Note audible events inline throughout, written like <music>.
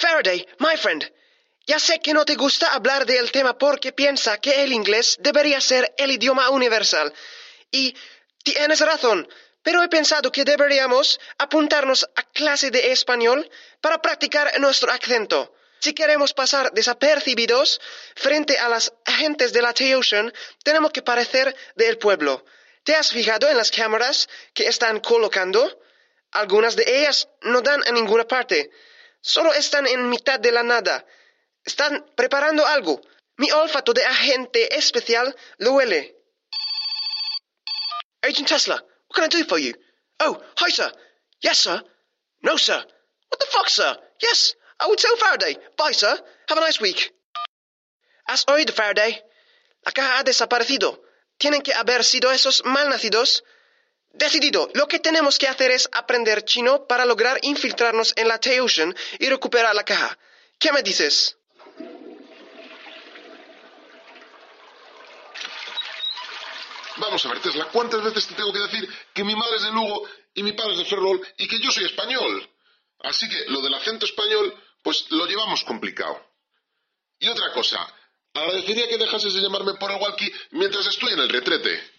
Faraday, my friend, ya sé que no te gusta hablar del tema porque piensa que el inglés debería ser el idioma universal. Y tienes razón, pero he pensado que deberíamos apuntarnos a clase de español para practicar nuestro acento. Si queremos pasar desapercibidos frente a las agentes de la T-Ocean, tenemos que parecer del pueblo. ¿Te has fijado en las cámaras que están colocando? Algunas de ellas no dan a ninguna parte. Solo están en mitad de la nada. Están preparando algo. Mi olfato de agente especial lo huele. Agent Tesla, what can I do for you? Oh, hi, sir. Yes, sir. No, sir. What the fuck, sir? Yes, I will tell Faraday. Bye, sir. Have a nice week. ¿Has oído, Faraday? La caja ha desaparecido. Tienen que haber sido esos malnacidos. Decidido, lo que tenemos que hacer es aprender chino para lograr infiltrarnos en la T-Ocean y recuperar la caja. ¿Qué me dices? Vamos a ver, Tesla, ¿cuántas veces te tengo que decir que mi madre es de Lugo y mi padre es de Ferrol y que yo soy español? Así que lo del acento español, pues lo llevamos complicado. Y otra cosa, agradecería que dejases de llamarme por el walkie mientras estoy en el retrete.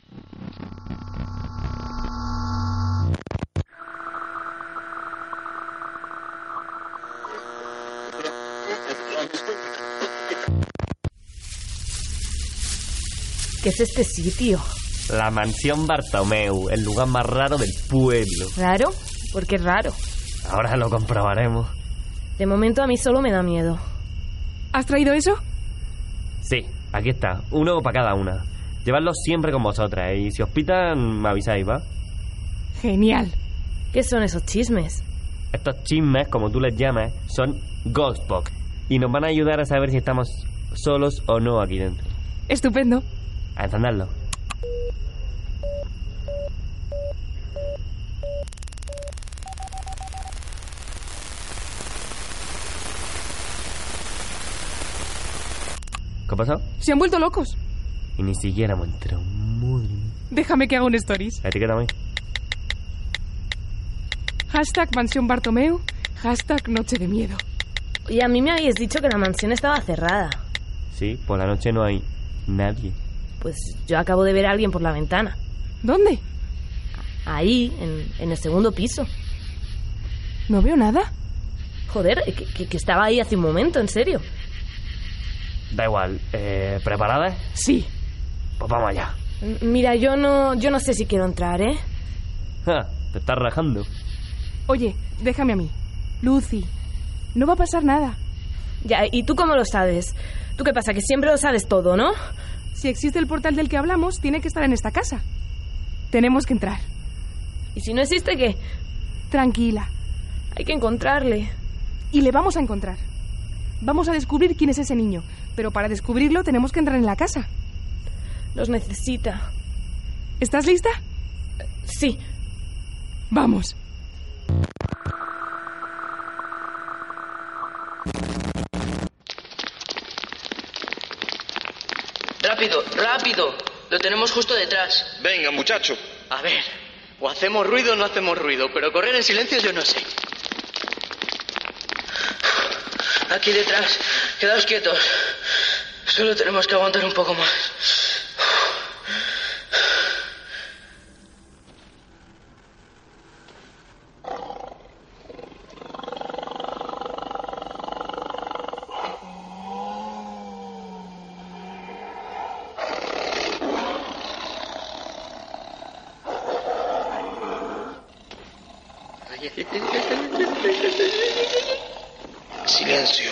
Es este sitio? La mansión Bartomeu, el lugar más raro del pueblo. ¿Raro? ¿Por qué raro? Ahora lo comprobaremos. De momento a mí solo me da miedo. ¿Has traído eso? Sí, aquí está. Uno para cada una. Llevadlo siempre con vosotras y si os pitan, me avisáis, ¿va? Genial. ¿Qué son esos chismes? Estos chismes, como tú les llamas, son Ghostbox y nos van a ayudar a saber si estamos solos o no aquí dentro. Estupendo. A encenderlo. ¿Qué ha pasado? Se han vuelto locos. Y ni siquiera hemos entrado. Madre mía. Déjame que haga un stories. Etiquétame. Hashtag mansión Bartomeu. Hashtag noche de miedo. Oye, a mí me habéis dicho que la mansión estaba cerrada. Sí, por la noche no hay nadie. Pues yo acabo de ver a alguien por la ventana. ¿Dónde? Ahí, en, en el segundo piso. No veo nada. Joder, que, que- que estaba ahí hace un momento, en serio. Da igual. Eh, ¿Preparadas? Sí. Pues vamos allá. M- Mira, yo no, yo no sé si quiero entrar, ¿eh? Ja, te estás rajando. Oye, déjame a mí. Lucy, no va a pasar nada. Ya, ¿y tú cómo lo sabes? ¿Tú qué pasa? Que siempre lo sabes todo, ¿no? Si existe el portal del que hablamos, tiene que estar en esta casa. Tenemos que entrar. ¿Y si no existe qué? Tranquila. Hay que encontrarle. Y le vamos a encontrar. Vamos a descubrir quién es ese niño. Pero para descubrirlo tenemos que entrar en la casa. Los necesita. ¿Estás lista? Sí. Vamos. Lo tenemos justo detrás. Venga, muchacho. A ver, o hacemos ruido o no hacemos ruido, pero correr en silencio yo no sé. Aquí detrás. Quedaos quietos. Solo tenemos que aguantar un poco más. Silencio.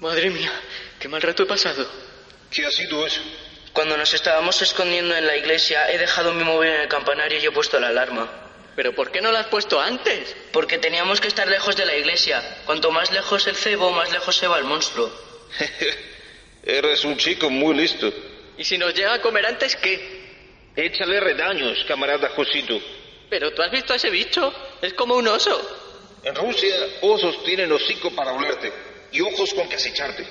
Madre mía, qué mal rato he pasado. ¿Qué ha sido eso? Cuando nos estábamos escondiendo en la iglesia, he dejado mi móvil en el campanario y he puesto la alarma. ¿Pero por qué no la has puesto antes? Porque teníamos que estar lejos de la iglesia. Cuanto más lejos el cebo, más lejos se va el monstruo. <laughs> Eres un chico muy listo. ¿Y si nos llega a comer antes qué? Échale redaños, camarada Josito. ¿Pero tú has visto a ese bicho? Es como un oso. En Rusia, osos tienen hocico para olerte y ojos con que acecharte.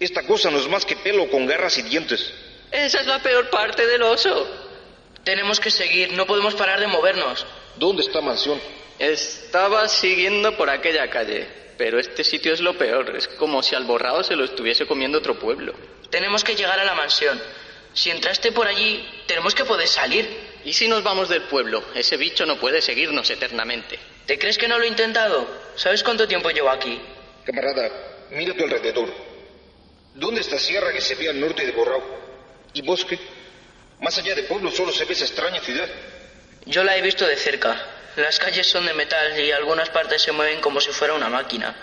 Esta cosa no es más que pelo con garras y dientes. Esa es la peor parte del oso. Tenemos que seguir, no podemos parar de movernos. ¿Dónde está mansión? Estaba siguiendo por aquella calle, pero este sitio es lo peor. Es como si al borrado se lo estuviese comiendo otro pueblo. Tenemos que llegar a la mansión. Si entraste por allí, tenemos que poder salir. ¿Y si nos vamos del pueblo? Ese bicho no puede seguirnos eternamente. ¿Te crees que no lo he intentado? ¿Sabes cuánto tiempo llevo aquí? Camarada, mira a tu alrededor. ¿Dónde está sierra que se ve al norte de Borrao? ¿Y bosque? Más allá del pueblo solo se ve esa extraña ciudad. Yo la he visto de cerca. Las calles son de metal y algunas partes se mueven como si fuera una máquina,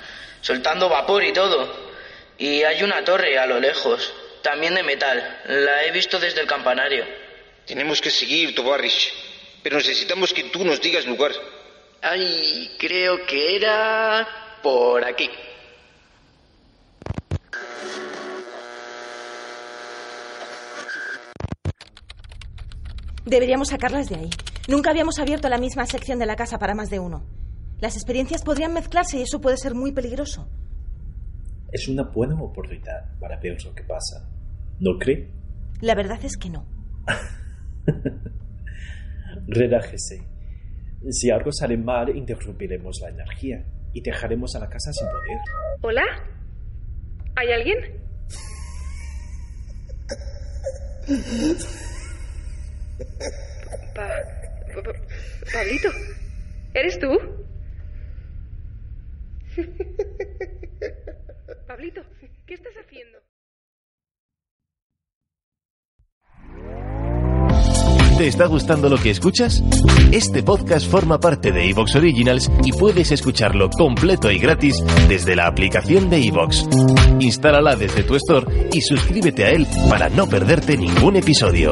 soltando vapor y todo. Y hay una torre a lo lejos, también de metal. La he visto desde el campanario. Tenemos que seguir, Tovarish, pero necesitamos que tú nos digas lugar. Ay, creo que era por aquí. Deberíamos sacarlas de ahí. Nunca habíamos abierto la misma sección de la casa para más de uno. Las experiencias podrían mezclarse y eso puede ser muy peligroso. Es una buena oportunidad para ver lo que pasa. ¿No cree? La verdad es que no. <laughs> Relájese. Si algo sale mal, interrumpiremos la energía y dejaremos a la casa sin poder. ¿Hola? ¿Hay alguien? <laughs> Pa, pa- pa- Pablito, ¿eres tú? Pablito, ¿qué estás haciendo? ¿Te está gustando lo que escuchas? Este podcast forma parte de Evox Originals y puedes escucharlo completo y gratis desde la aplicación de Evox. Instálala desde tu store y suscríbete a él para no perderte ningún episodio.